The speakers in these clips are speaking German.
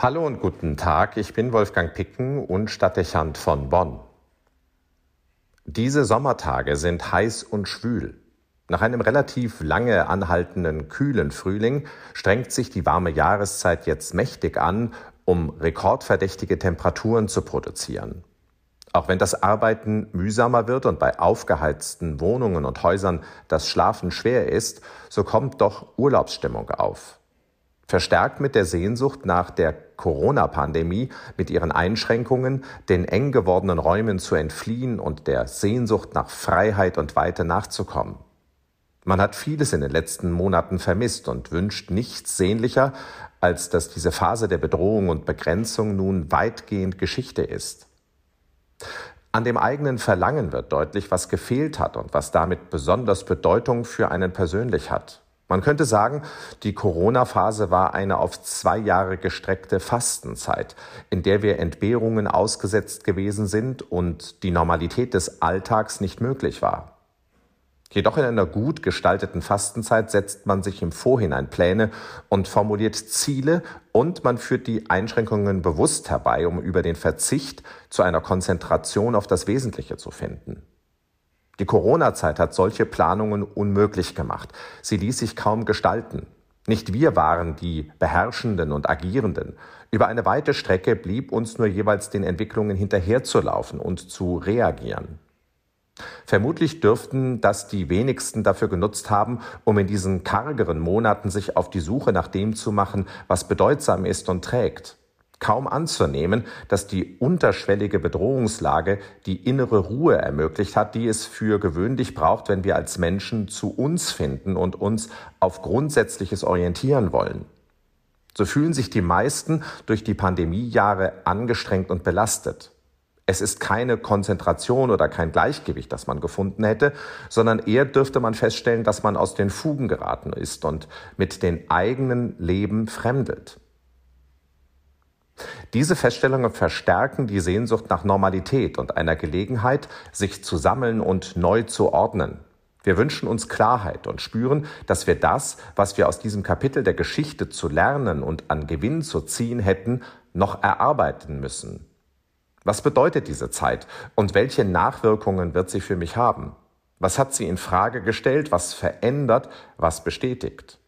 Hallo und guten Tag, ich bin Wolfgang Picken und Stadtdechant von Bonn. Diese Sommertage sind heiß und schwül. Nach einem relativ lange anhaltenden kühlen Frühling strengt sich die warme Jahreszeit jetzt mächtig an, um rekordverdächtige Temperaturen zu produzieren. Auch wenn das Arbeiten mühsamer wird und bei aufgeheizten Wohnungen und Häusern das Schlafen schwer ist, so kommt doch Urlaubsstimmung auf. Verstärkt mit der Sehnsucht nach der Corona-Pandemie, mit ihren Einschränkungen, den eng gewordenen Räumen zu entfliehen und der Sehnsucht nach Freiheit und Weite nachzukommen. Man hat vieles in den letzten Monaten vermisst und wünscht nichts sehnlicher, als dass diese Phase der Bedrohung und Begrenzung nun weitgehend Geschichte ist. An dem eigenen Verlangen wird deutlich, was gefehlt hat und was damit besonders Bedeutung für einen persönlich hat. Man könnte sagen, die Corona-Phase war eine auf zwei Jahre gestreckte Fastenzeit, in der wir Entbehrungen ausgesetzt gewesen sind und die Normalität des Alltags nicht möglich war. Jedoch in einer gut gestalteten Fastenzeit setzt man sich im Vorhinein Pläne und formuliert Ziele und man führt die Einschränkungen bewusst herbei, um über den Verzicht zu einer Konzentration auf das Wesentliche zu finden. Die Corona-Zeit hat solche Planungen unmöglich gemacht. Sie ließ sich kaum gestalten. Nicht wir waren die Beherrschenden und Agierenden. Über eine weite Strecke blieb uns nur jeweils den Entwicklungen hinterherzulaufen und zu reagieren. Vermutlich dürften das die wenigsten dafür genutzt haben, um in diesen kargeren Monaten sich auf die Suche nach dem zu machen, was bedeutsam ist und trägt. Kaum anzunehmen, dass die unterschwellige Bedrohungslage die innere Ruhe ermöglicht hat, die es für gewöhnlich braucht, wenn wir als Menschen zu uns finden und uns auf Grundsätzliches orientieren wollen. So fühlen sich die meisten durch die Pandemiejahre angestrengt und belastet. Es ist keine Konzentration oder kein Gleichgewicht, das man gefunden hätte, sondern eher dürfte man feststellen, dass man aus den Fugen geraten ist und mit den eigenen Leben fremdelt. Diese Feststellungen verstärken die Sehnsucht nach Normalität und einer Gelegenheit, sich zu sammeln und neu zu ordnen. Wir wünschen uns Klarheit und spüren, dass wir das, was wir aus diesem Kapitel der Geschichte zu lernen und an Gewinn zu ziehen hätten, noch erarbeiten müssen. Was bedeutet diese Zeit und welche Nachwirkungen wird sie für mich haben? Was hat sie in Frage gestellt, was verändert, was bestätigt?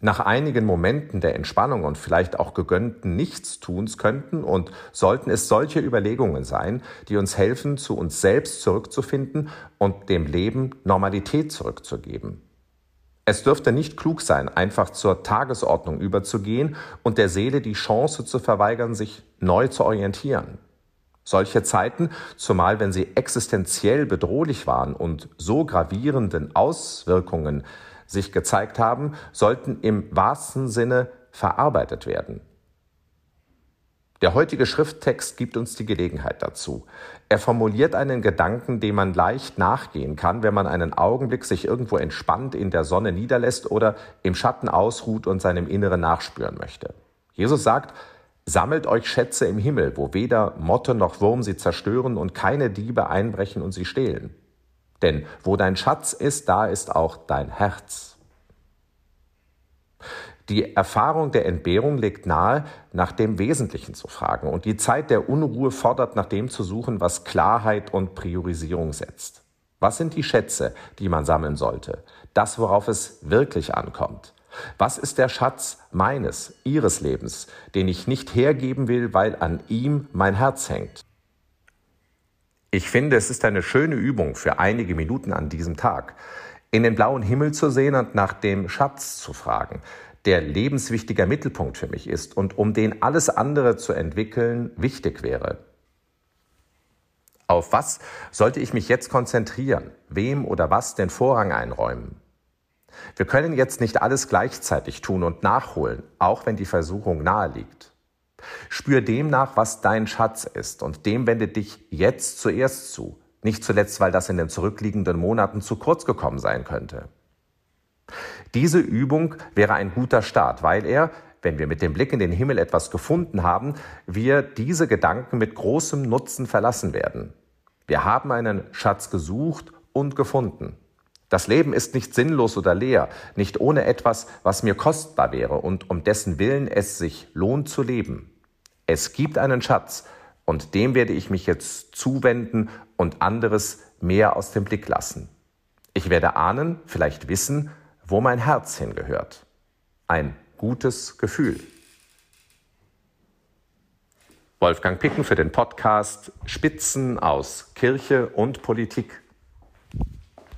Nach einigen Momenten der Entspannung und vielleicht auch gegönnten Nichtstuns könnten und sollten es solche Überlegungen sein, die uns helfen, zu uns selbst zurückzufinden und dem Leben Normalität zurückzugeben. Es dürfte nicht klug sein, einfach zur Tagesordnung überzugehen und der Seele die Chance zu verweigern, sich neu zu orientieren. Solche Zeiten, zumal wenn sie existenziell bedrohlich waren und so gravierenden Auswirkungen sich gezeigt haben, sollten im wahrsten Sinne verarbeitet werden. Der heutige Schrifttext gibt uns die Gelegenheit dazu. Er formuliert einen Gedanken, dem man leicht nachgehen kann, wenn man einen Augenblick sich irgendwo entspannt in der Sonne niederlässt oder im Schatten ausruht und seinem Inneren nachspüren möchte. Jesus sagt, Sammelt euch Schätze im Himmel, wo weder Motte noch Wurm sie zerstören und keine Diebe einbrechen und sie stehlen. Denn wo dein Schatz ist, da ist auch dein Herz. Die Erfahrung der Entbehrung legt nahe, nach dem Wesentlichen zu fragen. Und die Zeit der Unruhe fordert nach dem zu suchen, was Klarheit und Priorisierung setzt. Was sind die Schätze, die man sammeln sollte? Das, worauf es wirklich ankommt. Was ist der Schatz meines, Ihres Lebens, den ich nicht hergeben will, weil an ihm mein Herz hängt? Ich finde, es ist eine schöne Übung für einige Minuten an diesem Tag, in den blauen Himmel zu sehen und nach dem Schatz zu fragen, der lebenswichtiger Mittelpunkt für mich ist und um den alles andere zu entwickeln wichtig wäre. Auf was sollte ich mich jetzt konzentrieren? Wem oder was den Vorrang einräumen? Wir können jetzt nicht alles gleichzeitig tun und nachholen, auch wenn die Versuchung nahe liegt. Spür dem nach, was dein Schatz ist, und dem wende dich jetzt zuerst zu, nicht zuletzt, weil das in den zurückliegenden Monaten zu kurz gekommen sein könnte. Diese Übung wäre ein guter Start, weil er, wenn wir mit dem Blick in den Himmel etwas gefunden haben, wir diese Gedanken mit großem Nutzen verlassen werden. Wir haben einen Schatz gesucht und gefunden. Das Leben ist nicht sinnlos oder leer, nicht ohne etwas, was mir kostbar wäre und um dessen Willen es sich lohnt zu leben. Es gibt einen Schatz, und dem werde ich mich jetzt zuwenden und anderes mehr aus dem Blick lassen. Ich werde ahnen, vielleicht wissen, wo mein Herz hingehört. Ein gutes Gefühl. Wolfgang Picken für den Podcast Spitzen aus Kirche und Politik.